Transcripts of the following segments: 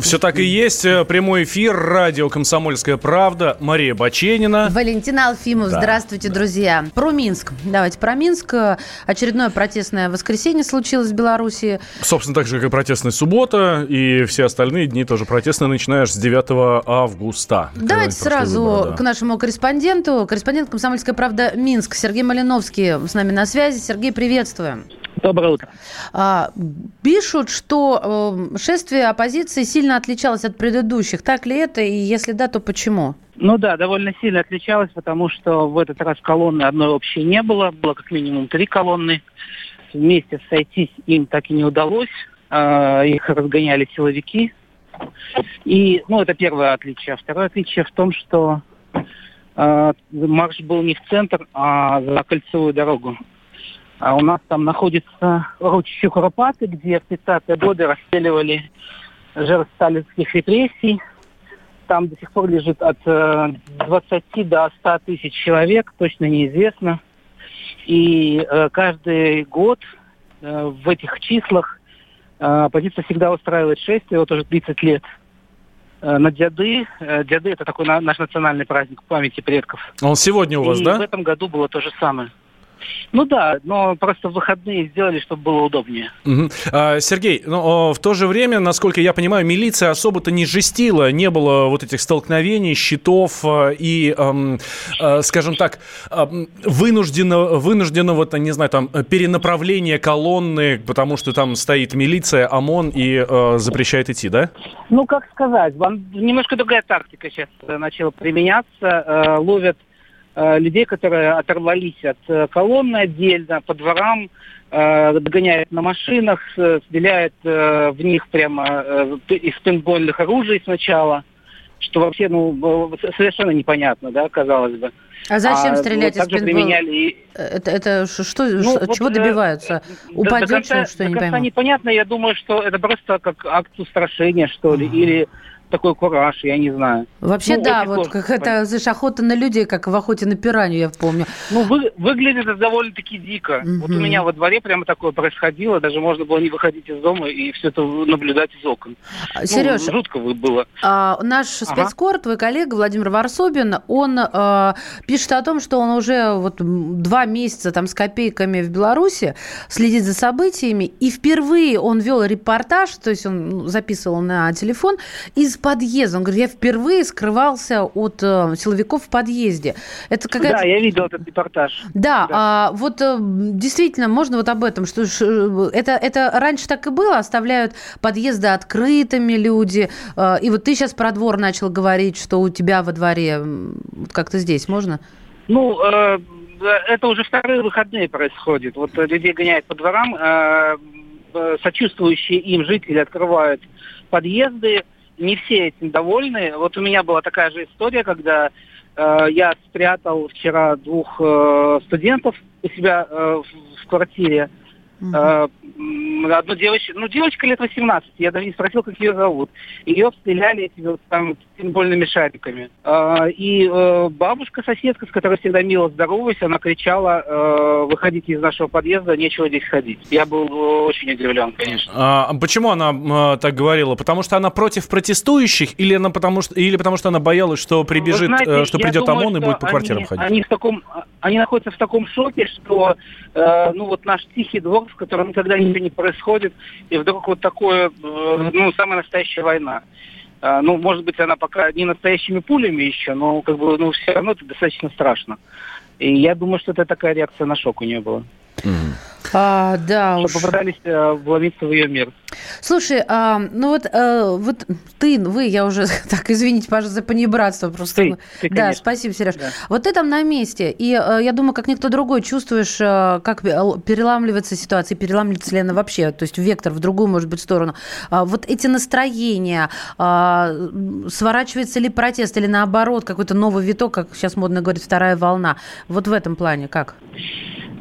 Все так и есть. Э, Прямой эфир, радио «Комсомольская правда». Мария Баченина. Валентина Алфимов. Да. Здравствуйте, друзья. Про Минск. Давайте про Минск. Очередное протестное воскресенье случилось в Беларуси. Собственно, так же, как и протестная суббота, и все остальные дни тоже протестные, начинаешь с 9 августа. Давайте сразу выборы, да. к нашему корреспонденту. Корреспондент «Комсомольская правда» Минск. Сергей Малиновский с нами на связи. Сергей, приветствуем. Доброе утро. А, пишут, что э, шествие оппозиции сильно отличалось от предыдущих. Так ли это? И если да, то почему? Ну да, довольно сильно отличалось, потому что в этот раз колонны одной общей не было. Было как минимум три колонны. Вместе сойтись им так и не удалось. А, Их разгоняли силовики. И, ну, это первое отличие. А Второе отличие в том, что а, марш был не в центр, а за кольцевую дорогу. А у нас там находится ручье Куропаты, где в 30-е годы расстреливали жертв сталинских репрессий. Там до сих пор лежит от э, 20 до 100 тысяч человек, точно неизвестно. И э, каждый год э, в этих числах э, оппозиция всегда устраивает шествие, вот уже 30 лет, э, на Дяды. Э, Дяды – это такой на- наш национальный праздник памяти предков. Он сегодня у вас, И да? в этом году было то же самое. Ну да, но просто в выходные сделали, чтобы было удобнее. Мгм. А, Сергей, ну, о, в то же время, насколько я понимаю, милиция особо-то не жестила, не было вот этих столкновений, щитов э, и, эм, э, скажем так, эм, вынужденного, вынужденного, не знаю, там, перенаправления колонны, потому что там стоит милиция, ОМОН и э, запрещает идти, да? Ну, как сказать, вам немножко другая тактика сейчас э, начала применяться. Э, ловят людей, которые оторвались от э, колонны отдельно, по дворам, э, догоняют на машинах, э, стреляют э, в них прямо э, из пейнтбольных оружий сначала, что вообще, ну, э, совершенно непонятно, да, казалось бы. А зачем А, стрелять вот из пейнтбола? применяли Это, это что, Ну, вот, чего э, добиваются? до- Упадет, до конца, что я до не пойму. непонятно. Я думаю, что это просто как акт устрашения, что ли, или такой кураж, я не знаю. Вообще, Ну, да, вот как это, знаешь, охота на людей, как в охоте на пиранью, я помню. Ну, вы- выглядит это довольно-таки дико. Вот у меня во дворе прямо такое происходило, даже можно было не выходить из дома и все это наблюдать из окон. Сереж, Ну, жутко было. А, наш спецкор, твой коллега Владимир Варсобин, он а, пишет о том, что он уже вот два месяца там с копейками в Беларуси следит за событиями, и впервые он вел репортаж, то есть он ну, записывал на телефон из подъезда. Он говорит, я впервые скрывался от э, силовиков в подъезде. Это какая-то Да, я видел этот репортаж. Да, Да. а, вот э, действительно, можно вот об этом, что э, это, это раньше так и было, оставляют подъезды открытыми люди, э, и вот ты сейчас про двор начал говорить, что у тебя во дворе, вот как-то здесь, можно? Ну, э, это уже вторые выходные происходит. Вот людей гоняют по дворам, э, э, сочувствующие им жители открывают подъезды. Не все этим довольны. Вот у меня была такая же история, когда э, я спрятал вчера двух э, студентов у себя э, в, в квартире. Э, м, одну девочку, ну, девочка лет 18, я даже не спросил, как ее зовут. Ее обстреляли этими вот там пейнтбольными шариками. Э, и э, бабушка, соседка, с которой всегда мило здороваюсь, она кричала, э, выходите из нашего подъезда, нечего здесь ходить. Я был э, очень удивлен, конечно. А почему она так говорила? Потому что она против протестующих или, она потому, что, или потому что она боялась, что прибежит, Вы знаете, что придет думаю, ОМОн и будет по квартирам они, ходить? Они, в таком, они находятся в таком шоке, что ну вот наш тихий двор, в котором никогда ничего не происходит, и вдруг вот такое, ну, самая настоящая война. Э, ну, может быть, она пока не настоящими пулями еще, но как бы, ну, все равно это достаточно страшно. И я думаю, что это такая реакция на шок у нее была. А, да уж. Что попытались э, вломиться в ее мир. Слушай, а, ну вот, э, вот ты, вы, я уже, так, извините, пожалуйста, за понебратство просто. Ты, ты, да, конечно. спасибо, Сереж. Да. Вот ты там на месте, и э, я думаю, как никто другой чувствуешь, как переламливается ситуация, переламливается ли она вообще, то есть вектор в другую, может быть, сторону. А, вот эти настроения, а, сворачивается ли протест, или наоборот, какой-то новый виток, как сейчас модно говорить, вторая волна. Вот в этом плане как?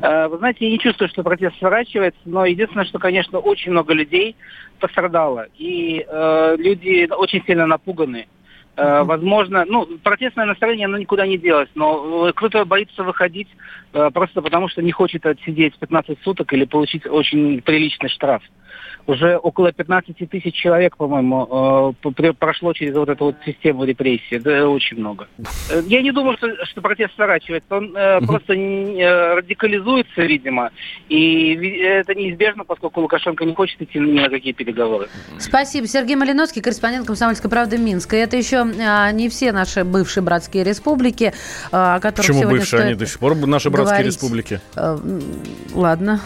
Э, вы знаете, я не чувствую, что протест сворачивается, но единственное, что, конечно, очень много людей пострадало, и э, люди очень сильно напуганы. Э, возможно, ну, протестное настроение, оно никуда не делось, но кто-то боится выходить э, просто потому, что не хочет отсидеть 15 суток или получить очень приличный штраф. Уже около 15 тысяч человек, по-моему, э, прошло через вот эту вот систему репрессий. Это очень много. Э, я не думаю, что, что протест сворачивается. Он э, просто э, радикализуется, видимо. И это неизбежно, поскольку Лукашенко не хочет идти ни на какие переговоры. Спасибо. Сергей Малиновский, корреспондент «Комсомольской правды» Минска. Это еще а, не все наши бывшие братские республики, а, о которых Почему сегодня бывшие? Они до сих пор наши братские говорить. республики. Ладно.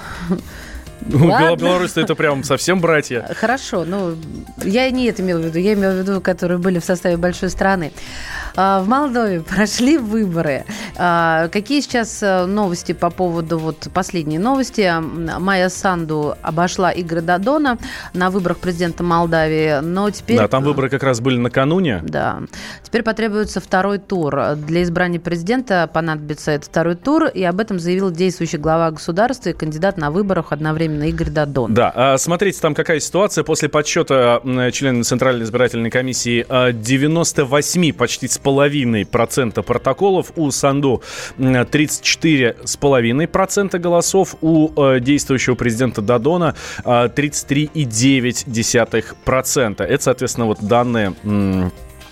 Ну, Беларусь это прям совсем братья. Хорошо, ну, я не это имела в виду, я имела в виду, которые были в составе большой страны. А, в Молдове прошли выборы. А, какие сейчас э, новости по поводу вот последней новости? Майя Санду обошла Игоря Дадона на выборах президента Молдавии, но теперь... Да, там выборы как раз были накануне. Да. Теперь потребуется второй тур. Для избрания президента понадобится этот второй тур, и об этом заявил действующий глава государства и кандидат на выборах одновременно Игорь Дадон. Да, а смотрите, там какая ситуация. После подсчета членов Центральной избирательной комиссии 98 почти с половиной процента протоколов, у Санду 34 с половиной процента голосов, у э, действующего президента Дадона 33,9 процента. Это, соответственно, вот данные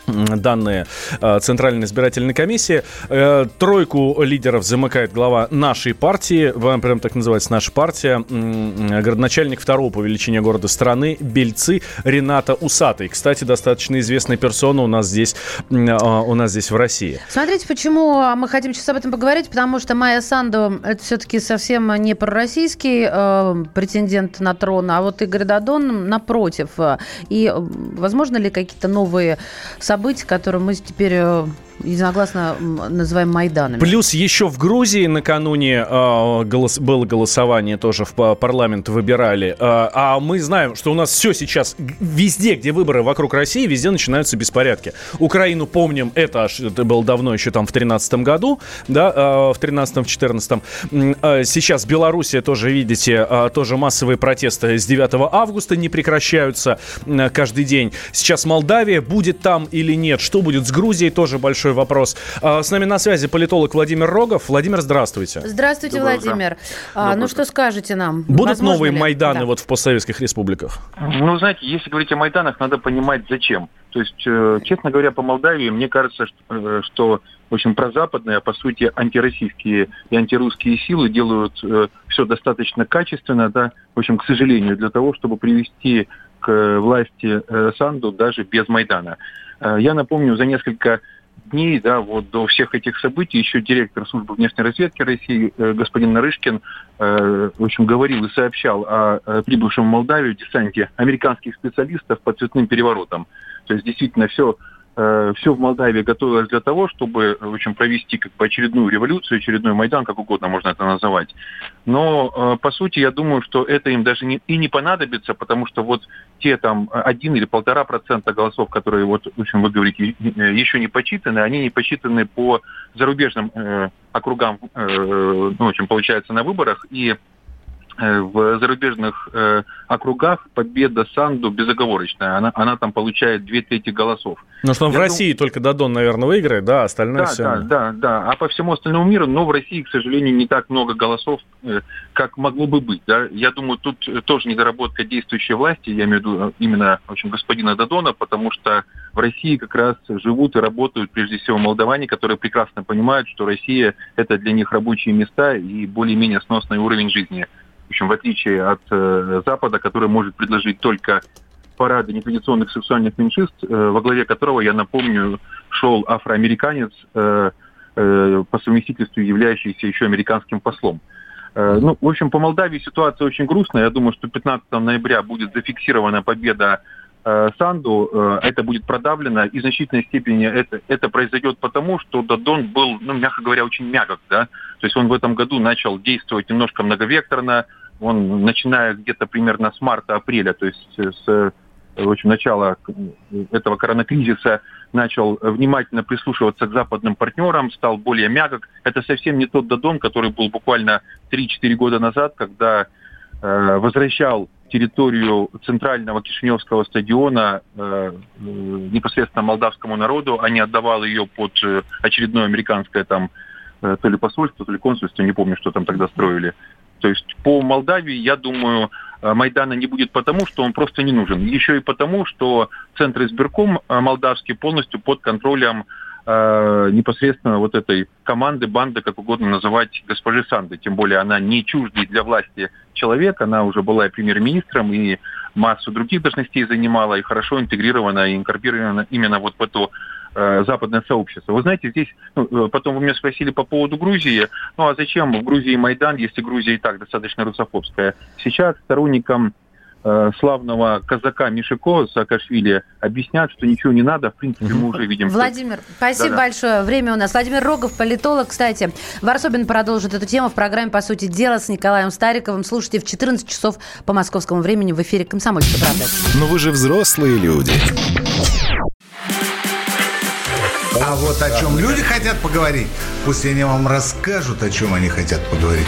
данные э, Центральной избирательной комиссии. Э, тройку лидеров замыкает глава нашей партии, прям так называется наша партия, городначальник второго по величине города страны, Бельцы Рената Усатый. Кстати, достаточно известная персона у нас здесь, а, у нас здесь в России. Смотрите, почему мы хотим сейчас об этом поговорить, потому что Майя Санду это все-таки совсем не пророссийский э, претендент на трон, а вот Игорь Дадон напротив. И возможно ли какие-то новые события событий, которые мы теперь э, единогласно называем Майданами. Плюс еще в Грузии накануне э, голос, было голосование, тоже в парламент выбирали. Э, а мы знаем, что у нас все сейчас, везде, где выборы вокруг России, везде начинаются беспорядки. Украину помним, это, это было давно, еще там в 13 году, да, э, в 13-14. Э, сейчас Белоруссия тоже, видите, э, тоже массовые протесты с 9 августа не прекращаются э, каждый день. Сейчас Молдавия будет там или нет, что будет с Грузией, тоже большой большой вопрос. А, с нами на связи политолог Владимир Рогов. Владимир, здравствуйте. Здравствуйте, Доброе Владимир. Утро. А, ну что скажете нам? Будут Возможно новые ли? Майданы да. вот в постсоветских республиках? Ну, знаете, если говорить о Майданах, надо понимать, зачем. То есть, э, честно говоря, по Молдавии, мне кажется, что, э, в общем, прозападные, а по сути антироссийские и антирусские силы делают э, все достаточно качественно, да, в общем, к сожалению, для того, чтобы привести к власти Санду даже без Майдана. Я напомню, за несколько дней, да, вот до всех этих событий еще директор службы внешней разведки России э, господин Нарышкин, э, в общем, говорил и сообщал о, прибывшем в Молдавию десанте американских специалистов по цветным переворотам. То есть действительно все Э, все в Молдавии готовилось для того, чтобы, в общем, провести как бы очередную революцию, очередной Майдан, как угодно можно это называть. Но, э, по сути, я думаю, что это им даже не, и не понадобится, потому что вот те там один или полтора процента голосов, которые, вот, в общем, вы говорите, еще не почитаны, они не почитаны по зарубежным э, округам, э, ну, в общем, получается, на выборах, и в зарубежных э, округах победа Санду безоговорочная. Она, она там получает две трети голосов. Ну что, в Я России дум... только Дадон, наверное, выиграет, да, остальное да, все... Да, да, да. А по всему остальному миру, но в России, к сожалению, не так много голосов, э, как могло бы быть. Да? Я думаю, тут тоже недоработка действующей власти, я имею в виду именно в общем, господина Дадона, потому что в России как раз живут и работают прежде всего молдаване, которые прекрасно понимают, что Россия – это для них рабочие места и более-менее сносный уровень жизни в общем, в отличие от э, Запада, который может предложить только парады нетрадиционных сексуальных меньшинств, э, во главе которого, я напомню, шел афроамериканец, э, э, по совместительству являющийся еще американским послом. Э, ну, в общем, по Молдавии ситуация очень грустная. Я думаю, что 15 ноября будет зафиксирована победа Санду. Э, это будет продавлено. И в значительной степени это, это произойдет потому, что Дадон был, ну, мягко говоря, очень мягок. Да? То есть он в этом году начал действовать немножко многовекторно, он, начиная где-то примерно с марта-апреля, то есть с в общем, начала этого коронакризиса начал внимательно прислушиваться к западным партнерам, стал более мягок. Это совсем не тот Дадон, который был буквально 3-4 года назад, когда э, возвращал территорию центрального Кишиневского стадиона э, э, непосредственно молдавскому народу, а не отдавал ее под э, очередное американское там э, то ли посольство, то ли консульство, не помню, что там тогда строили. То есть по Молдавии, я думаю, Майдана не будет потому, что он просто не нужен. Еще и потому, что Центр избирком молдавский полностью под контролем э, непосредственно вот этой команды, банды, как угодно называть, госпожи Санды. Тем более она не чуждый для власти человек, она уже была и премьер-министром, и массу других должностей занимала, и хорошо интегрирована, и инкорпорирована именно вот в эту э, западное сообщество. Вы знаете, здесь, ну, э, потом вы меня спросили по поводу Грузии, ну а зачем в Грузии Майдан, если Грузия и так достаточно русофобская? Сейчас сторонникам Э, славного казака Мишико Саакашвили объяснят, что ничего не надо. В принципе, мы уже видим. Владимир, что... спасибо Да-да. большое. Время у нас. Владимир Рогов, политолог. Кстати, Варсобин продолжит эту тему в программе «По сути дела» с Николаем Стариковым. Слушайте в 14 часов по московскому времени в эфире «Комсомольской правды». Но вы же взрослые люди. А вот о чем люди хотят поговорить, пусть они вам расскажут, о чем они хотят поговорить.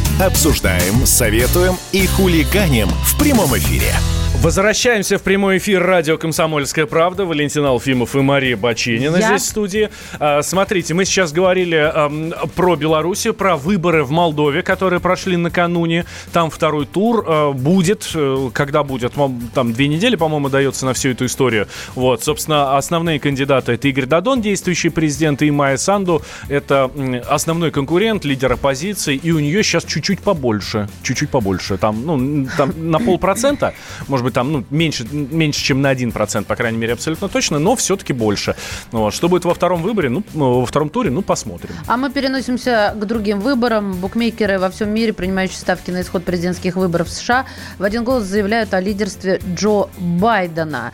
Обсуждаем, советуем и хулиганим в прямом эфире. Возвращаемся в прямой эфир радио «Комсомольская правда». Валентин Алфимов и Мария Бачинина Я... здесь в студии. А, смотрите, мы сейчас говорили про Белоруссию, про выборы в Молдове, которые прошли накануне. Там второй тур а, будет. Э, когда будет? Там две недели, по-моему, дается на всю эту историю. Вот, собственно, основные кандидаты это Игорь Дадон, действующий президент, и Майя Санду. Это основной конкурент, лидер оппозиции. И у нее сейчас чуть-чуть побольше. Чуть-чуть побольше. Там, ну, там на полпроцента, может быть, быть, там, ну, меньше, меньше, чем на 1%, по крайней мере, абсолютно точно, но все-таки больше. Вот. Что будет во втором выборе, ну, во втором туре, ну, посмотрим. А мы переносимся к другим выборам. Букмекеры во всем мире, принимающие ставки на исход президентских выборов в США, в один голос заявляют о лидерстве Джо Байдена.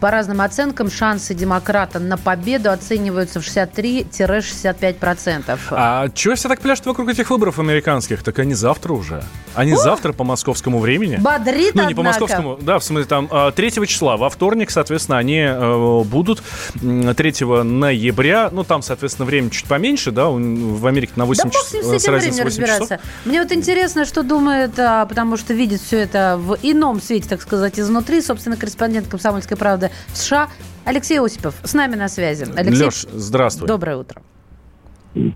По разным оценкам, шансы демократа на победу оцениваются в 63-65%. А чего все так пляшут вокруг этих выборов американских? Так они завтра уже. Они О! завтра по московскому времени. Бодрит, Ну, не по московскому, да, в смысле, там 3 а, числа, во вторник, соответственно, они э, будут 3 ноября, ну, там, соответственно, время чуть поменьше, да, в Америке на 8 да часов. Да с этим временем разбираться. Часов. Мне вот интересно, что думает, а, потому что видит все это в ином свете, так сказать, изнутри, собственно, корреспондент «Комсомольской правды» в США Алексей Осипов с нами на связи. Алексей, Леш, здравствуй. Доброе утро.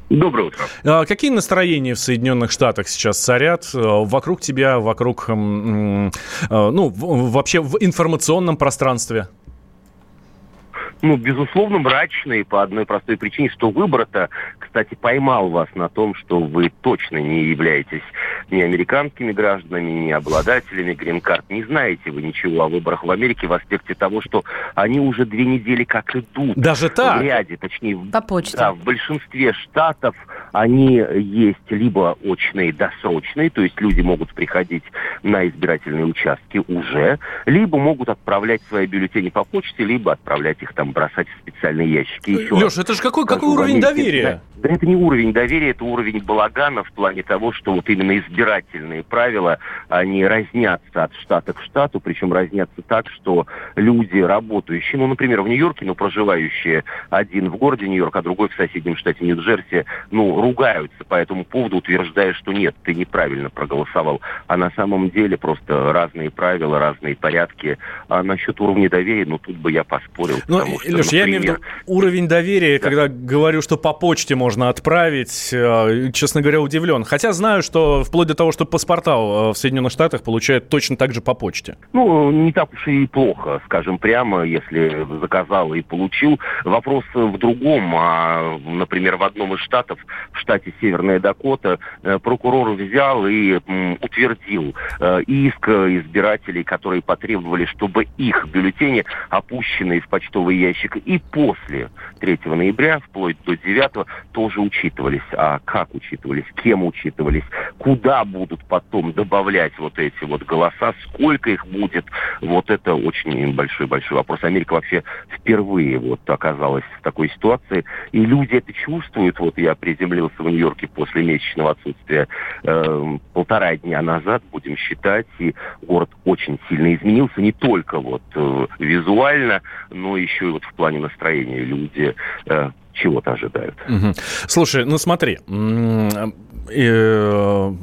Доброе утро. А, какие настроения в Соединенных Штатах сейчас царят а, вокруг тебя, вокруг, а, ну, вообще в информационном пространстве? Ну, безусловно, мрачные по одной простой причине, что выбор-то, кстати, поймал вас на том, что вы точно не являетесь ни американскими гражданами, ни обладателями грин-карт. Не знаете вы ничего о выборах в Америке в аспекте того, что они уже две недели как идут. Даже так? В ряде, точнее, По почте. Да, в большинстве штатов они есть либо очные, досрочные, то есть люди могут приходить на избирательные участки уже, либо могут отправлять свои бюллетени по почте, либо отправлять их там бросать в специальные ящики. Еще Леш, это же какой, какой уровень доверия? Да, да это не уровень доверия, это уровень балагана в плане того, что вот именно избирательные правила, они разнятся от штата к штату, причем разнятся так, что люди, работающие, ну, например, в Нью-Йорке, но проживающие один в городе Нью-Йорк, а другой в соседнем штате Нью-Джерси, ну, ругаются по этому поводу, утверждая, что нет, ты неправильно проголосовал. А на самом деле просто разные правила, разные порядки. А насчет уровня доверия, ну, тут бы я поспорил. Ну, потому что, Леш, я имею в виду уровень доверия, да. когда говорю, что по почте можно отправить, э, честно говоря, удивлен. Хотя знаю, что вплоть до того, что паспорта э, в Соединенных Штатах получают точно так же по почте. Ну, не так уж и плохо, скажем прямо, если заказал и получил. Вопрос в другом. А, например, в одном из штатов, в штате Северная Дакота, э, прокурор взял и утвердил иск избирателей, которые потребовали, чтобы их бюллетени, опущенные в почтовые ящик. И после 3 ноября, вплоть до 9, тоже учитывались. А как учитывались, кем учитывались, куда будут потом добавлять вот эти вот голоса, сколько их будет, вот это очень большой-большой вопрос. Америка вообще впервые вот оказалась в такой ситуации, и люди это чувствуют. Вот я приземлился в Нью-Йорке после месячного отсутствия э, полтора дня назад, будем считать, и город очень сильно изменился, не только вот э, визуально, но еще вот в плане настроения. Люди э, чего-то ожидают. Угу. Слушай, ну смотри, э,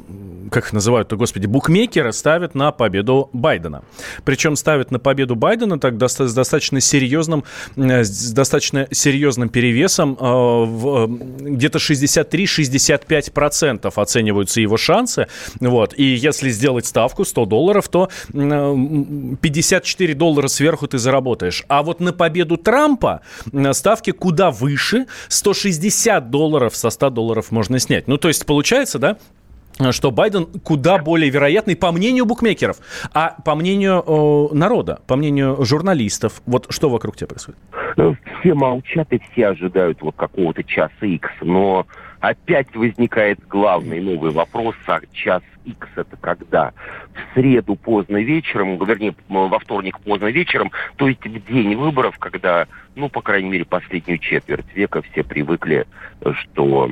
как их называют-то, господи, букмекеры ставят на победу Байдена. Причем ставят на победу Байдена так с достаточно серьезным, э, с достаточно серьезным перевесом. Э, в, где-то 63-65% оцениваются его шансы. Вот. И если сделать ставку 100 долларов, то 54 доллара сверху ты заработаешь. А вот на победу Трампа ставки куда выше. 160 долларов со 100 долларов можно снять. Ну, то есть, получается, да, что Байден куда более вероятный, по мнению букмекеров, а по мнению э, народа, по мнению журналистов. Вот что вокруг тебя происходит? Все молчат и все ожидают вот какого-то часа X, но опять возникает главный новый вопрос, а час X это когда? В среду поздно вечером, вернее, во вторник поздно вечером, то есть в день выборов, когда, ну, по крайней мере, последнюю четверть века все привыкли, что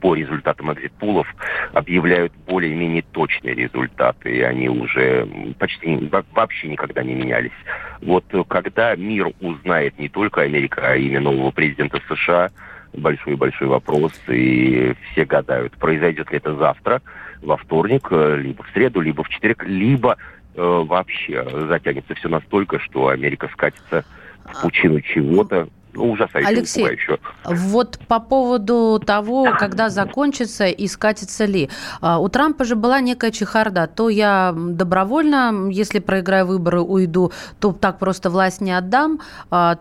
по результатам экзитпулов объявляют более-менее точные результаты, и они уже почти вообще никогда не менялись. Вот когда мир узнает не только Америка, а имя нового президента США, большой-большой вопрос, и все гадают, произойдет ли это завтра, во вторник, либо в среду, либо в четверг, либо э, вообще затянется все настолько, что Америка скатится в пучину чего-то, ну, ужасающе Алексей, еще. вот по поводу того, когда закончится и скатится ли. А, у Трампа же была некая чехарда. То я добровольно, если проиграю выборы, уйду, то так просто власть не отдам. А,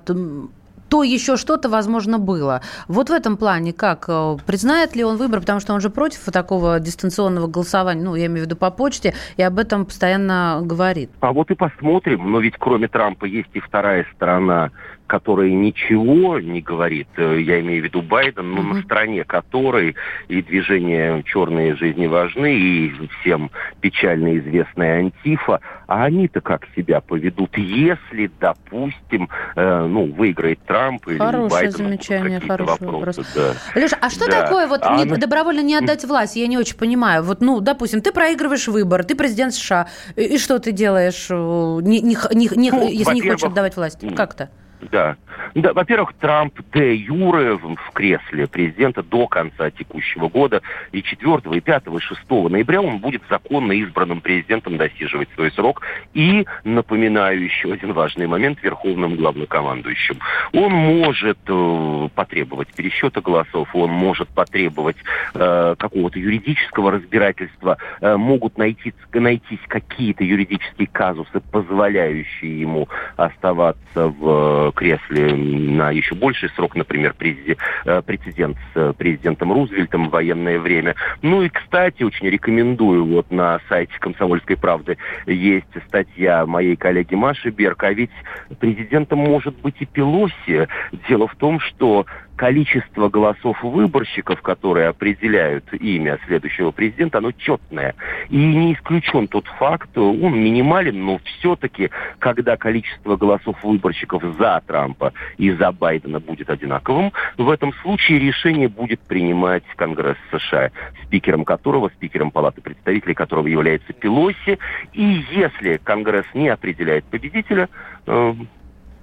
то еще что-то, возможно, было. Вот в этом плане как? Э, признает ли он выбор, потому что он же против такого дистанционного голосования, ну, я имею в виду по почте, и об этом постоянно говорит. А вот и посмотрим. Но ведь кроме Трампа есть и вторая сторона который ничего не говорит, э, я имею в виду Байден, но mm-hmm. на стороне которой и движение «Черные жизни важны», и всем печально известная Антифа, а они-то как себя поведут, если, допустим, э, ну, выиграет Трамп или Хорошее Байден замечание, хороший вопросы, вопрос. Да. Леша, а что да. такое вот а не, она... добровольно не отдать власть? Я не очень понимаю. Вот, ну, допустим, ты проигрываешь выбор, ты президент США, и, и что ты делаешь, э, не, не, не, не, ну, если не хочешь отдавать власть? Как-то? Да. да Во-первых, Трамп де юре в кресле президента до конца текущего года. И 4, и 5, и 6 ноября он будет законно избранным президентом досиживать свой срок. И, напоминаю еще один важный момент, верховным главнокомандующим. Он может э, потребовать пересчета голосов, он может потребовать э, какого-то юридического разбирательства. Э, могут найти, найтись какие-то юридические казусы, позволяющие ему оставаться в кресле на еще больший срок, например, э, прецедент с э, президентом Рузвельтом в военное время. Ну и, кстати, очень рекомендую, вот на сайте «Комсомольской правды» есть статья моей коллеги Маши Берг, а ведь президентом может быть и Пелоси. Дело в том, что количество голосов выборщиков, которые определяют имя следующего президента, оно четное. И не исключен тот факт, он минимален, но все-таки, когда количество голосов выборщиков за Трампа и за Байдена будет одинаковым, в этом случае решение будет принимать Конгресс США, спикером которого, спикером Палаты представителей которого является Пелоси. И если Конгресс не определяет победителя, э,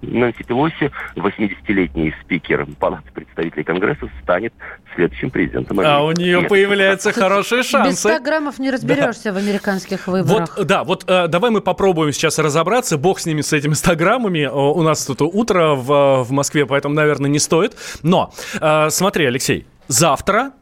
Нэнси Пелоси, 80-летний спикер Палаты представителей Конгресса, станет следующим президентом Америки. А у нее Нет. появляются хорошие шансы. Без 100 граммов не разберешься да. в американских выборах. Вот, да, вот э, давай мы попробуем сейчас разобраться. Бог с ними, с этими 100 граммами. У нас тут утро в, в Москве, поэтому, наверное, не стоит. Но э, смотри, Алексей, завтра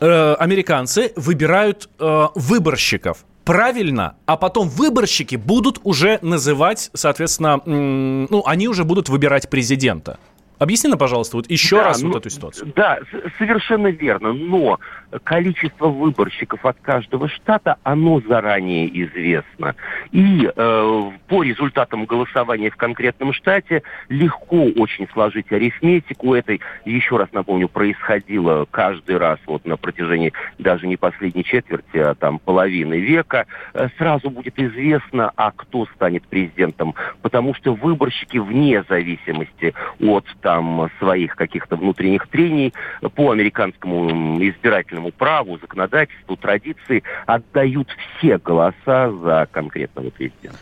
э, американцы выбирают э, выборщиков правильно, а потом выборщики будут уже называть, соответственно, ну, они уже будут выбирать президента. Объясни пожалуйста, вот еще Да, раз ну, вот эту ситуацию. Да, совершенно верно. Но количество выборщиков от каждого штата, оно заранее известно. И э, по результатам голосования в конкретном штате легко очень сложить арифметику этой. Еще раз напомню, происходило каждый раз вот на протяжении даже не последней четверти, а там половины века. Э, Сразу будет известно, а кто станет президентом. Потому что выборщики вне зависимости от там своих каких-то внутренних трений по американскому избирательному праву, законодательству, традиции отдают все голоса за конкретного президента.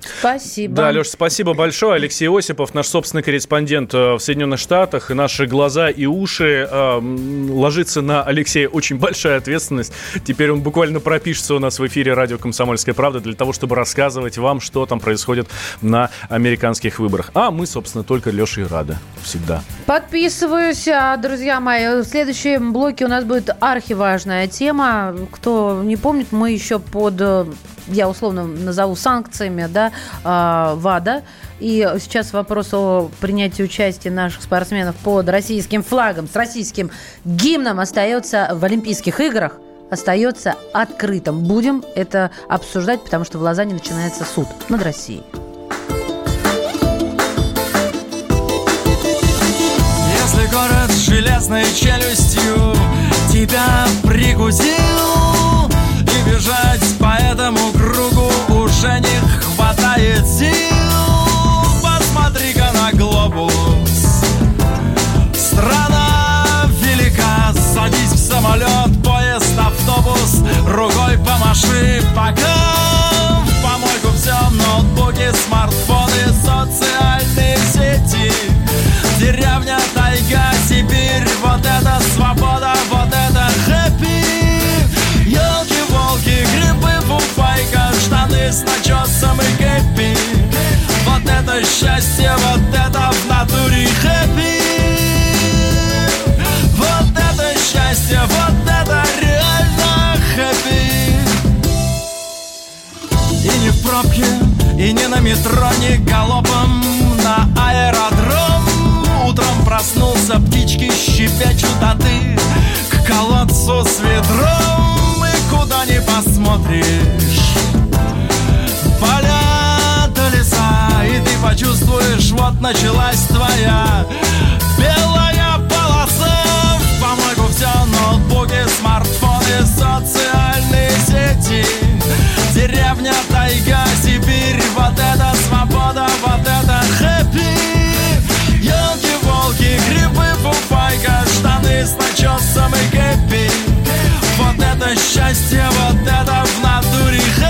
Спасибо. Да, Леш, спасибо большое. Алексей Осипов, наш собственный корреспондент э, в Соединенных Штатах. И наши глаза и уши э, ложится на Алексея очень большая ответственность. Теперь он буквально пропишется у нас в эфире радио «Комсомольская правда» для того, чтобы рассказывать вам, что там происходит на американских выборах. А мы, собственно, только Лешей рады. Всегда. Подписываюсь, а, друзья мои. В следующем блоке у нас будет архиважная тема. Кто не помнит, мы еще под, э, я условно назову санкциями, да, а, ВАДА. И сейчас вопрос о принятии участия наших спортсменов под российским флагом, с российским гимном остается в Олимпийских играх остается открытым. Будем это обсуждать, потому что в Лозанне начинается суд над Россией. Железной челюстью тебя прикусил И бежать по этому кругу уже не хватает сил. Посмотри-ка на глобус. Страна велика, садись в самолет, поезд, автобус. Рукой помаши пока. В помойку все, ноутбуки, смартфоны, с начесом и кэппи Вот это счастье, вот это в натуре хэппи. Вот это счастье, вот это реально хэппи. И не в пробке, и не на метро, не галопом на аэродром. Утром проснулся, птички щебечут, а ты к колодцу с ведром. И куда не посмотришь почувствуешь, вот началась твоя белая полоса. В помойку все, ноутбуки, смартфоны, социальные сети. Деревня, тайга, Сибирь, вот это свобода, вот это хэппи. Елки-волки, грибы, фуфайка, штаны с начесом и кэппи. Вот это счастье, вот это в натуре хэппи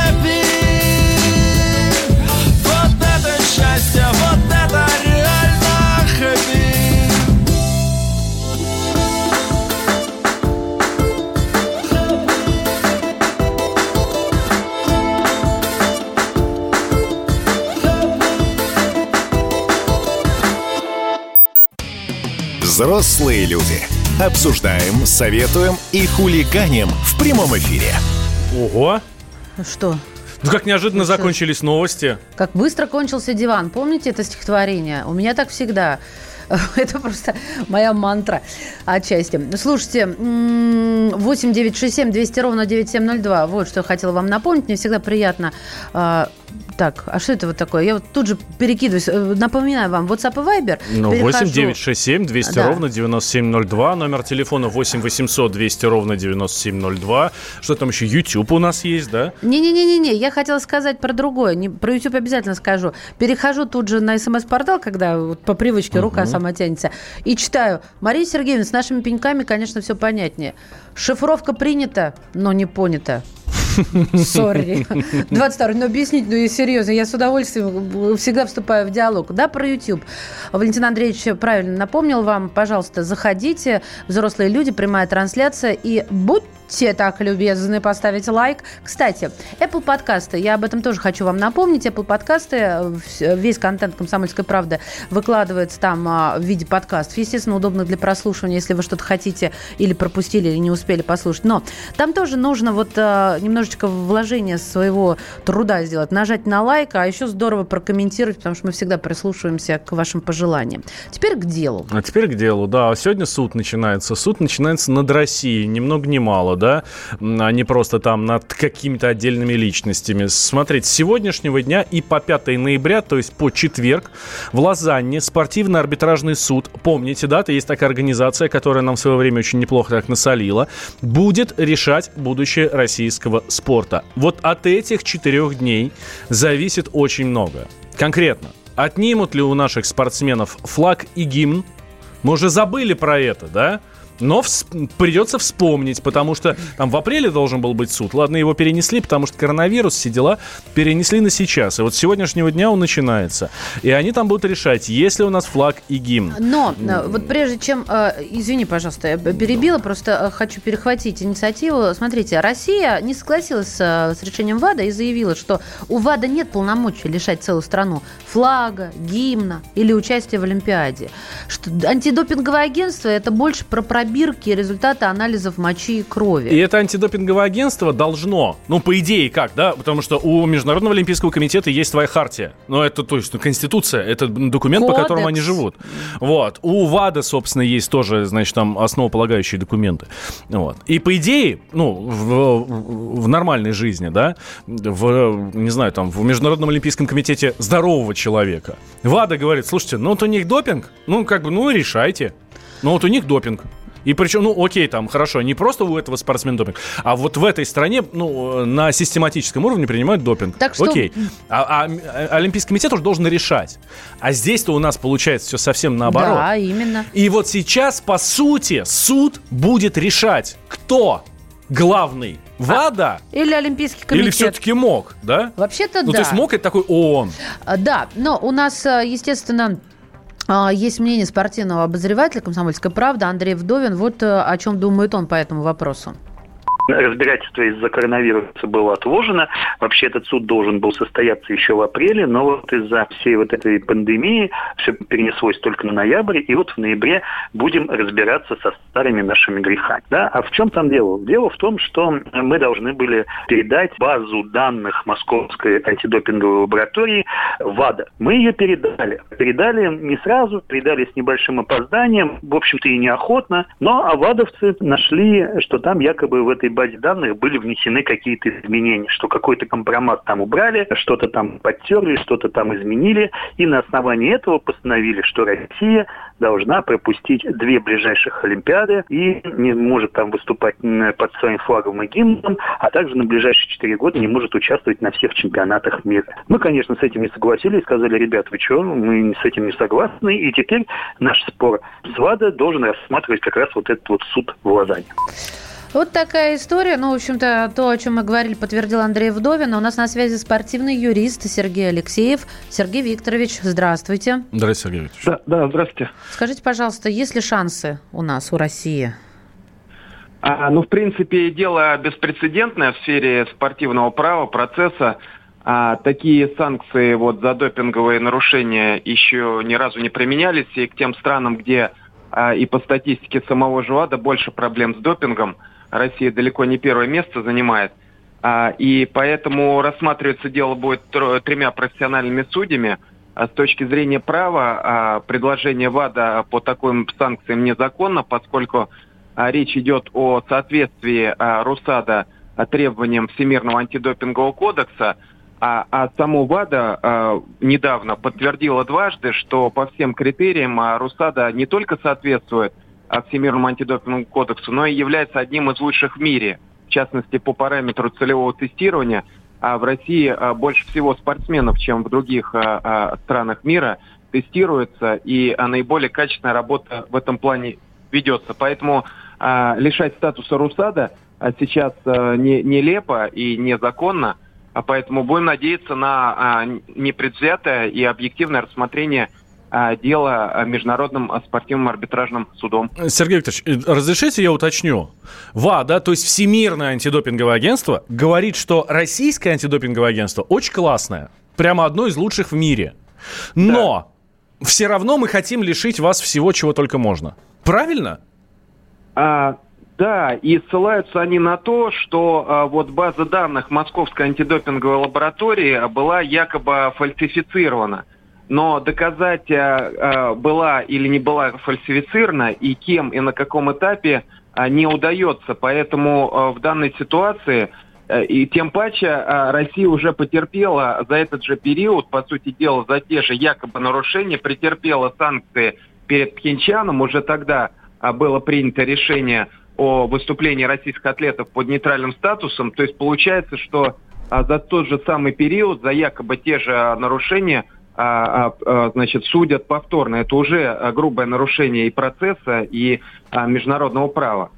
Взрослые люди. Обсуждаем, советуем и хулиганим в прямом эфире. Ого! Что? Ну как неожиданно закончились новости. Как быстро кончился диван. Помните это стихотворение? У меня так всегда. Это просто моя мантра отчасти. Слушайте, м, 8 9 6 7 200 ровно 9702. Вот что я хотела вам напомнить. Мне всегда приятно. Так, а что это вот такое? Я вот тут же перекидываюсь. Э, Напоминаю вам, WhatsApp и Viber. Ну, Перехожу- 8 9 6 7 200 Да. ровно 9702. Номер телефона 8 800 200 ровно 9702. Что там еще? YouTube у нас есть, да? Не-не-не-не, я хотела сказать про другое. Не, про YouTube обязательно скажу. Перехожу тут же на смс-портал, когда вот по привычке рука сама тянется, и читаю. Мария Сергеевна, с нашими пеньками, конечно, все понятнее. Шифровка принята, но не понята. Сори. 22 ну объяснить, ну и серьезно, я с удовольствием всегда вступаю в диалог. Да, про YouTube. Валентин Андреевич правильно напомнил вам, пожалуйста, заходите, взрослые люди, прямая трансляция, и будьте так любезны поставить лайк. Кстати, Apple подкасты, я об этом тоже хочу вам напомнить. Apple подкасты, весь контент «Комсомольской правды» выкладывается там а, в виде подкастов. Естественно, удобно для прослушивания, если вы что-то хотите или пропустили, или не успели послушать. Но там тоже нужно вот а, немножко немножечко вложение своего труда сделать, нажать на лайк, а еще здорово прокомментировать, потому что мы всегда прислушиваемся к вашим пожеланиям. Теперь к делу. А теперь к делу, да. Сегодня суд начинается. Суд начинается над Россией, ни много ни мало, да, а не просто там над какими-то отдельными личностями. Смотрите, с сегодняшнего дня и по 5 ноября, то есть по четверг, в Лозанне спортивно-арбитражный суд, помните, да, это есть такая организация, которая нам в свое время очень неплохо так насолила, будет решать будущее российского спорта. Вот от этих четырех дней зависит очень много. Конкретно, отнимут ли у наших спортсменов флаг и гимн? Мы уже забыли про это, да? Но вс- придется вспомнить, потому что там в апреле должен был быть суд. Ладно, его перенесли, потому что коронавирус, все дела перенесли на сейчас. И вот с сегодняшнего дня он начинается. И они там будут решать, есть ли у нас флаг и гимн. Но э, вот прежде чем, э, извини, пожалуйста, я перебила, просто э, хочу перехватить инициативу. Смотрите, Россия не согласилась с, с решением ВАДА и заявила, что у ВАДА нет полномочий лишать целую страну флага, гимна или участия в Олимпиаде. Что антидопинговое агентство это больше про пробирки результаты анализов мочи и крови. И это антидопинговое агентство должно, ну, по идее, как, да, потому что у Международного олимпийского комитета есть своя хартия. Ну, это, то есть, ну, конституция, это документ, Кодекс. по которому они живут. Вот. У ВАДА, собственно, есть тоже, значит, там основополагающие документы. Вот. И по идее, ну, в, в нормальной жизни, да, в, не знаю, там, в Международном олимпийском комитете здорового человека, ВАДА говорит, слушайте, ну, вот у них допинг, ну, как бы, ну, решайте. Ну, вот у них допинг. И причем, ну, окей, там, хорошо, не просто у этого спортсмена допинг, а вот в этой стране, ну, на систематическом уровне принимают допинг. Так что- Окей. А, а Олимпийский комитет уже должен решать. А здесь-то у нас получается все совсем наоборот. Да, именно. И вот сейчас, по сути, суд будет решать, кто главный. ВАДА Или Олимпийский комитет. или все-таки МОК, да? Вообще-то Ну, да. то есть МОК это такой ООН. А, Да, но у нас, а, естественно, а, есть мнение спортивного обозревателя «Комсомольская правда» Андрей Вдовин. Вот э, о чем думает он по этому вопросу. Разбирательство из-за коронавируса было отложено. Вообще этот суд должен был состояться еще в апреле, но вот из-за всей вот этой пандемии все перенеслось только на ноябрь, и вот в ноябре будем разбираться со старыми нашими грехами. Да? А в чем там дело? Дело в том, что мы должны были передать базу данных Московской антидопинговой лаборатории ВАДА. Мы ее передали. Передали не сразу, передали с небольшим опозданием, в общем-то и неохотно, но авадовцы нашли, что там якобы в этой базе данных были внесены какие-то изменения, что какой-то компромат там убрали, что-то там подтерли, что-то там изменили, и на основании этого постановили, что Россия должна пропустить две ближайших Олимпиады и не может там выступать под своим флагом и гимном, а также на ближайшие четыре года не может участвовать на всех чемпионатах мира. Мы, конечно, с этим не согласились, сказали, ребят, вы что, мы с этим не согласны, и теперь наш спор с ВАДА должен рассматривать как раз вот этот вот суд в Лозанне. Вот такая история. Ну, в общем-то, то, о чем мы говорили, подтвердил Андрей Вдовин. А У нас на связи спортивный юрист Сергей Алексеев. Сергей Викторович, здравствуйте. Здравствуйте, Сергей Викторович. Да, да, здравствуйте. Скажите, пожалуйста, есть ли шансы у нас, у России? А, ну, в принципе, дело беспрецедентное в сфере спортивного права, процесса. А, такие санкции вот за допинговые нарушения еще ни разу не применялись. И к тем странам, где а, и по статистике самого ЖУАДа больше проблем с допингом, Россия далеко не первое место занимает. А, и поэтому рассматривается дело будет тремя профессиональными судьями. А с точки зрения права а, предложение ВАДА по таким санкциям незаконно, поскольку речь идет о соответствии РУСАДА требованиям Всемирного антидопингового кодекса, а, а само ВАДА а, недавно подтвердило дважды, что по всем критериям а, РУСАДА не только соответствует а, Всемирному антидопинговому кодексу, но и является одним из лучших в мире. В частности, по параметру целевого тестирования а в России а, больше всего спортсменов, чем в других а, а, странах мира, тестируется, и наиболее качественная работа в этом плане ведется. Поэтому лишать статуса РУСАДА сейчас не, нелепо и незаконно, а поэтому будем надеяться на непредвзятое и объективное рассмотрение а, дела а, Международным а, спортивным арбитражным судом. Сергей Викторович, э, разрешите я уточню? ВАДА, то есть Всемирное антидопинговое агентство, говорит, что российское антидопинговое агентство очень классное. Прямо одно из лучших в мире. Но все равно мы хотим лишить вас всего, чего только можно. Правильно? А, Да, и ссылаются они на то, что а, вот база данных Московской антидопинговой лаборатории была якобы фальсифицирована. Но доказать, а, а, была или не была фальсифицирована, и кем, и на каком этапе а, не удается. Поэтому в данной ситуации э, и тем паче Россия уже потерпела за этот же период, по сути дела, за те же якобы нарушения, претерпела санкции перед Пхенчаном. Уже тогда было принято решение о выступлении российских атлетов под нейтральным статусом. То есть получается, что за тот же самый период, за якобы те же нарушения, а, а, значит, судят повторно. Это уже а, грубое нарушение и процесса, и а, международного права.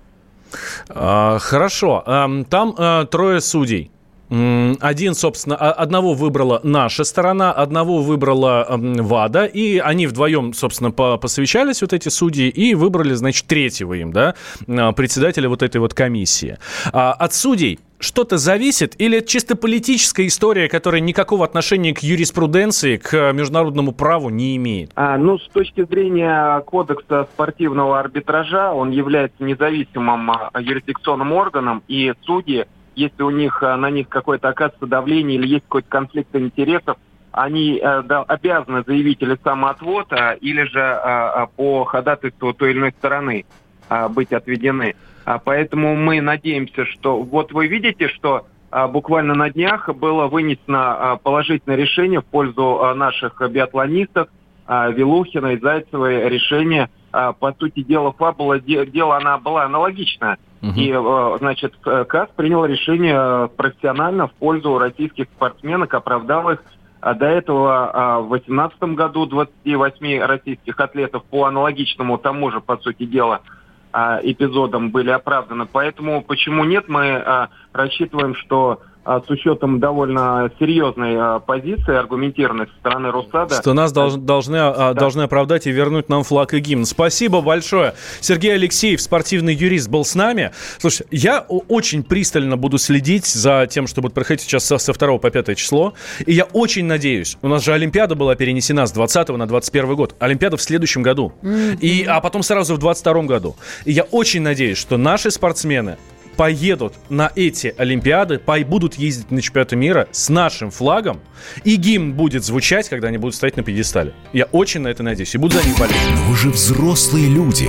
А, хорошо. Ам, Там а, трое судей. Один, собственно, одного выбрала наша сторона, одного выбрала ВАДА, и они вдвоем, собственно, по- посовещались, вот эти судьи, и выбрали, значит, третьего им, да, а, председателя вот этой вот комиссии. А От судей что-то зависит, или это чисто политическая история, которая никакого отношения к юриспруденции, к международному праву не имеет? А, ну, с точки зрения кодекса спортивного арбитража, он является независимым а, юрисдикционным органом, и судьи, если у них а, на них какое-то оказывается давление или есть какой-то конфликт интересов, они э, да, обязаны заявить или самоотвод, а, или же по ходатайству той или иной стороны быть отведены. А, поэтому мы надеемся, что вот вы видите, что буквально на днях было вынесено положительное решение в пользу наших биатлонистов, а, Вилухина и Зайцевой решение. А, по сути дела, фабула де- дела она была аналогичная. И, э, значит, КАС принял решение э, профессионально в пользу российских спортсменок, оправдал их. А До этого в 2018 году 28 российских атлетов по аналогичному тому же, по сути дела, эпизодам были оправданы. Поэтому почему нет, мы рассчитываем, что с учетом довольно серьезной а, позиции, аргументированной со стороны Руссада... Что нас долж- должны, а, должны оправдать и вернуть нам флаг и гимн. Спасибо большое. Сергей Алексеев, спортивный юрист, был с нами. Слушай, я очень пристально буду следить за тем, что будет происходить сейчас со, со 2 по 5 число. И я очень надеюсь, у нас же Олимпиада была перенесена с 20 на 21 год. Олимпиада в следующем году. И, а потом сразу в 22 году. И я очень надеюсь, что наши спортсмены поедут на эти Олимпиады, будут ездить на чемпионаты мира с нашим флагом, и гимн будет звучать, когда они будут стоять на пьедестале. Я очень на это надеюсь и буду за них болеть. Но вы же взрослые люди.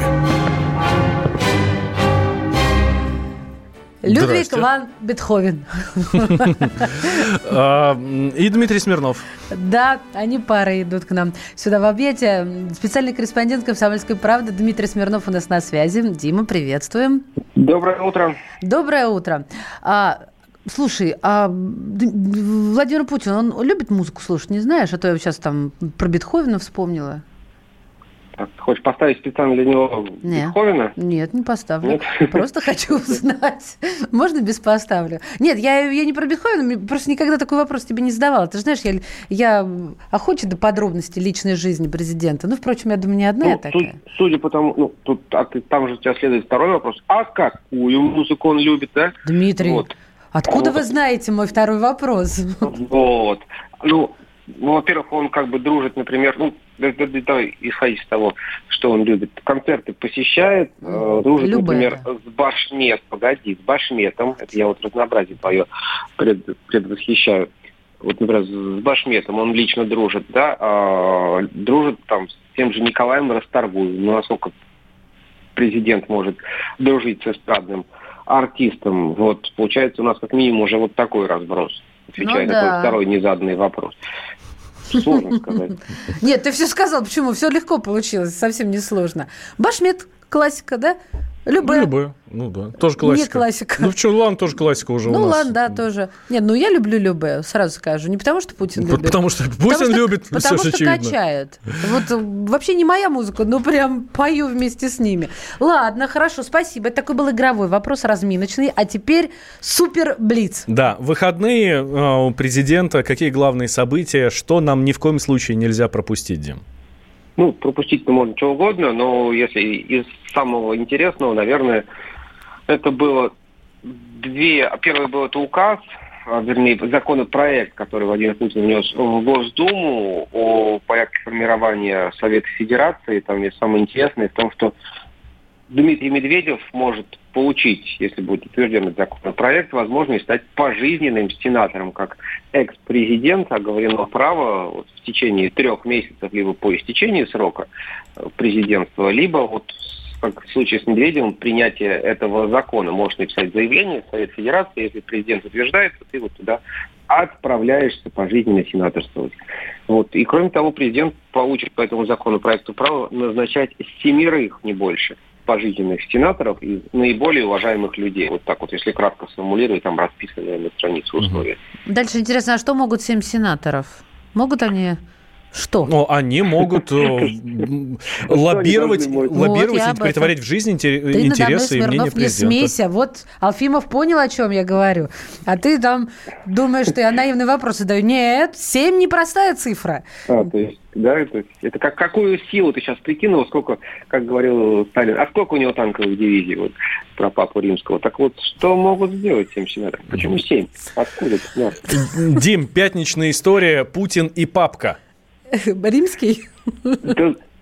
Людвиг Здрасте. Ван Бетховен. А, И Дмитрий Смирнов. Да, они парой идут к нам сюда в объятия. Специальный корреспондент «Комсомольской правды» Дмитрий Смирнов у нас на связи. Дима, приветствуем. Доброе утро. Доброе утро. А, слушай, а Владимир Путин, он любит музыку слушать, не знаешь? А то я сейчас там про Бетховена вспомнила. Так, хочешь поставить специально для него Нет. Бетховена? Нет, не поставлю. Нет? Просто хочу узнать. Можно без поставлю? Нет, я, я не про Бетховена, просто никогда такой вопрос тебе не задавала. Ты же знаешь, я, я охочу до подробностей личной жизни президента. Ну, впрочем, я думаю, не одна я Ну, такая. суд- судя по тому, ну, тут, а ты- там же у тебя следует второй вопрос. А какую музыку он любит, да? Дмитрий, Вот. откуда Вот. вы знаете мой второй вопрос? Вот. Ну, ну, во-первых, он как бы дружит, например, ну, да- да- да- давай исходить из того, что он любит. Концерты посещает, э, дружит, Любые, например, с Башмет, погоди, с Башметом, это я вот разнообразие твое пред, предвосхищаю. Вот, например, с Башметом он лично дружит, да, а, дружит там с тем же Николаем Расторгуевым, ну, насколько президент может дружить с эстрадным артистом. Вот, получается, у нас как минимум уже вот такой разброс, отвечая Ну на да. второй незаданный вопрос. Сложно сказать. Нет, ты все сказал. Почему? Все легко получилось, совсем не сложно. Башмет, классика, да? Любая. Любую. Ну да, тоже классика. Не классика. Ну что, ладно, тоже классика уже ну, у нас. ладно, да, тоже. Нет, ну я люблю Любе, сразу скажу. Не потому, что Путин любит. Потому что Путин потому что, любит, Потому все что очевидно. качает. Вот э, вообще не моя музыка, но прям пою вместе с ними. Ладно, хорошо, спасибо. Это такой был игровой вопрос, разминочный. А теперь супер блиц. Да, выходные э, у президента, какие главные события, что нам ни в коем случае нельзя пропустить, Дим? Ну, пропустить-то можно что угодно, но если из самого интересного, наверное, это было две... Первое было это указ, а, вернее, законопроект, который Владимир Путин внес в Госдуму о порядке формирования Совета Федерации. Там есть самое интересное в том, что Дмитрий Медведев может получить, если будет утвержден этот законопроект, возможность стать пожизненным сенатором, как экс-президент, оговорено право вот, в течение трех месяцев, либо по истечении срока э, президентства, либо вот как в случае с Медведевым, принятие этого закона. Можешь написать заявление в Совет Федерации, если президент утверждает, то ты вот туда отправляешься пожизненно сенаторствовать. Вот. И кроме того, президент получит по этому законопроекту право назначать семерых, не больше, пожизненных сенаторов из наиболее уважаемых людей. Вот так вот, если кратко сформулировать, там расписаны на странице условия. Дальше интересно, а что могут семь сенаторов? Могут они что? Ну, они могут э, лоббировать, лоббировать и притворять в жизнь интересы и мнения Смирнов, не президента. смейся. Вот Алфимов понял, о чем я говорю. А ты там думаешь, что я наивный вопрос задаю. Нет, семь непростая цифра. А, то есть, да, это, это как, какую силу ты сейчас прикинул, сколько, как говорил Сталин, а сколько у него танковых дивизий, вот, про папу римского. Так вот, что могут сделать семь сенаторов? Почему семь? Откуда? Да. Дим, пятничная история «Путин и папка». Римский?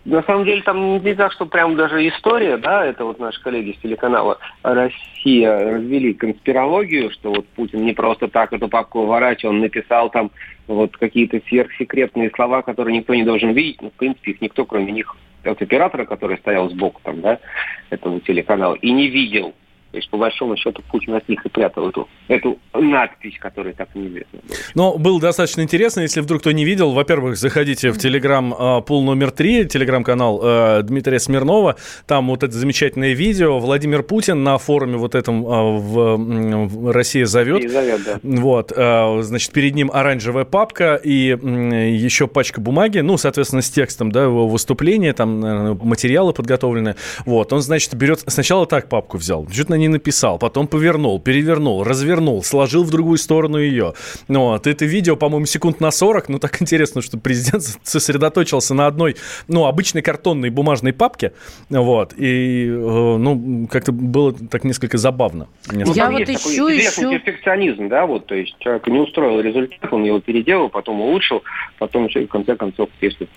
На самом деле там не так, что прям даже история, да, это вот наши коллеги с телеканала «Россия» развели конспирологию, что вот Путин не просто так эту папку выворачивал, он написал там вот какие-то сверхсекретные слова, которые никто не должен видеть, ну, в принципе, их никто, кроме них, от оператора, который стоял сбоку там, да, этого телеканала, и не видел. То есть, по большому счету, Путин от них и прятал эту, эту надпись, которая так неизвестна была. Но было достаточно интересно, если вдруг кто не видел, во-первых, заходите в телеграм э, пул номер три, телеграм-канал э, Дмитрия Смирнова, там вот это замечательное видео, Владимир Путин на форуме вот этом э, в, в «Россия зовет», И зовет, да. вот, э, значит, перед ним оранжевая папка и м, еще пачка бумаги, ну, соответственно, с текстом, да, его выступления, там наверное, материалы подготовлены, вот, он, значит, берет, сначала так папку взял, что-то на ней написал, потом повернул, перевернул, развернул, сложил в другую сторону ее, ну, вот, это видео, по-моему, секунд на 40, ну, так интересно, что президент сосредоточился на одной, ну, обычной картонной бумажной папке, вот, и, э, ну, как-то было так несколько забавно. Ну, Несколько. там есть такой известный перфекционизм, да, вот, то есть человек не устроил результат, он его переделал, потом улучшил, потом в конце концов, если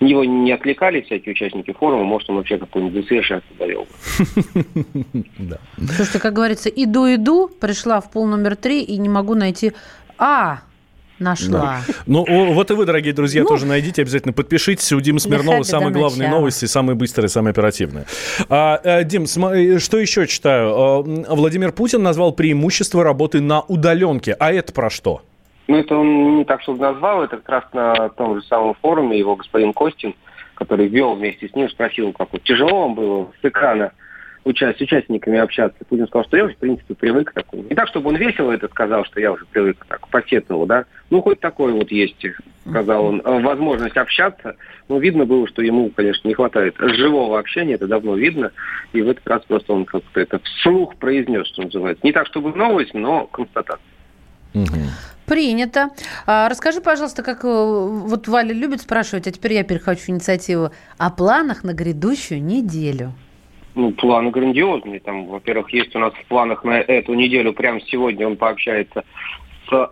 его не отвлекали всякие участники форума, может, он вообще какой-нибудь совершенство довел. Слушайте, как говорится, иду-иду, пришла в пол номер три и не могу найти... А, нашла. Да. Ну, вот и вы, дорогие друзья, Ну. тоже найдите, обязательно подпишитесь. У Димы Смирнова самые главные начала. новости, самые быстрые, самые оперативные. А, э, Дим, э, что еще читаю? А, Владимир Путин назвал преимущество работы на удаленке. А это про что? Ну, это он не так, чтобы назвал, это как раз на том же самом форуме его господин Костин, который вел вместе с ним, спросил, как вот тяжело вам было с экрана уча- с участниками общаться. Путин сказал, что я уже, в принципе, привык к такому. Не так, чтобы он весело это сказал, что я уже привык так, посетовал, да. Ну, хоть такой вот есть, сказал он, э, возможность общаться. Ну, видно было, что ему, конечно, не хватает живого общения, это давно видно. И в этот раз просто он как-то это вслух произнес, что называется. Не так, чтобы новость, но констатация. Принято. А, расскажи, пожалуйста, как э, вот Валя любит спрашивать, а теперь я перехвачу инициативу, о планах на грядущую неделю. Ну, планы грандиозные. Там, во-первых, есть у нас в планах на эту неделю, прямо сегодня он пообщается с,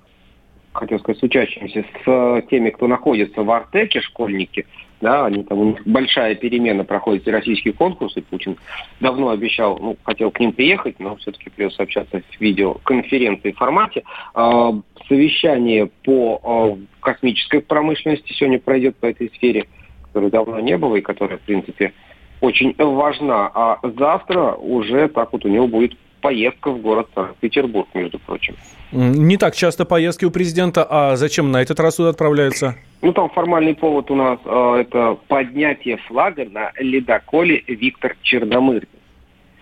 хотел сказать, с учащимися, с теми, кто находится в Артеке, школьники. Да, они там, у них большая перемена проходит российский конкурс, и Путин давно обещал, ну, хотел к ним приехать, но все-таки придется общаться в видеоконференции формате. А, совещание по а, космической промышленности сегодня пройдет по этой сфере, которой давно не было и которая, в принципе, очень важна. А завтра уже так вот у него будет поездка в город Санкт-Петербург, между прочим. Не так часто поездки у президента, а зачем на этот раз туда отправляется? Ну, там формальный повод у нас э, это поднятие флага на ледоколе Виктор Черномырдин.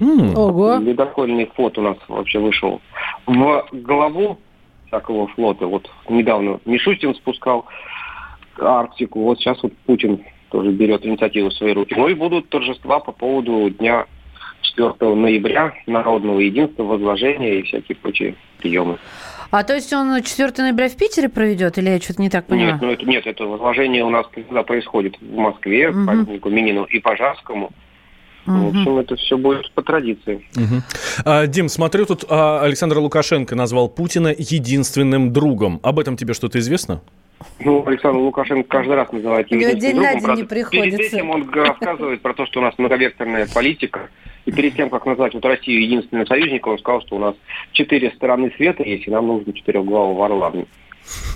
Ого. Ледокольный флот у нас вообще вышел в голову всякого флота. Вот недавно Мишустин спускал Арктику, вот сейчас вот Путин тоже берет инициативу в свои руки. Ну и будут торжества по поводу дня 4 ноября, народного единства, возложения и всякие прочие приемы. А то есть он 4 ноября в Питере проведет, или я что-то не так поняла? Нет, ну это, нет, это возложение у нас всегда происходит в Москве, угу. памятнику Минину и Пожарскому. Угу. В общем, это все будет по традиции. Угу. А, Дим, смотрю, тут а, Александр Лукашенко назвал Путина единственным другом. Об этом тебе что-то известно? Ну, Александр Лукашенко каждый раз называет его день другом. на день не приходится. Перед этим он рассказывает про то, что у нас многовекторная политика. И перед тем, как назвать вот Россию единственным союзником, он сказал, что у нас четыре стороны света есть, и нам нужно четырехглавого орла.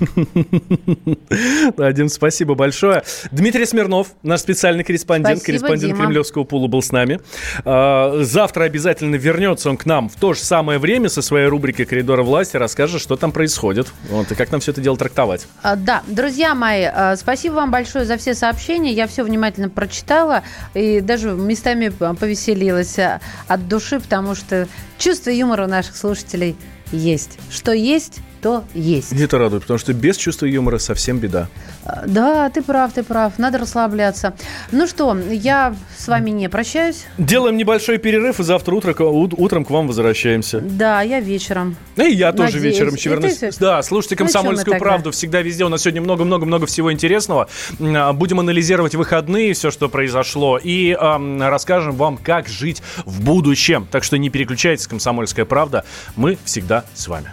Дим, спасибо большое. Дмитрий Смирнов, наш специальный корреспондент, спасибо, корреспондент Дима. Кремлевского пула был с нами. А, завтра обязательно вернется он к нам в то же самое время со своей рубрикой «Коридоры власти», расскажет, что там происходит. Вот, и как нам все это дело трактовать. А, да, друзья мои, а, спасибо вам большое за все сообщения. Я все внимательно прочитала и даже местами повеселилась от души, потому что чувство юмора у наших слушателей есть. Что есть, что есть. Это радует, потому что без чувства юмора совсем беда. А, да, ты прав, ты прав. Надо расслабляться. Ну что, я с вами не прощаюсь. Делаем небольшой перерыв, и завтра утро, утром к вам возвращаемся. Да, я вечером. И я тоже Надеюсь. вечером еще вернусь. Ты... Да, слушайте ну, «Комсомольскую ну, правду» всегда везде. У нас сегодня много-много-много всего интересного. А, будем анализировать выходные, все, что произошло, и эм, расскажем вам, как жить в будущем. Так что не переключайтесь, «Комсомольская правда». Мы всегда с вами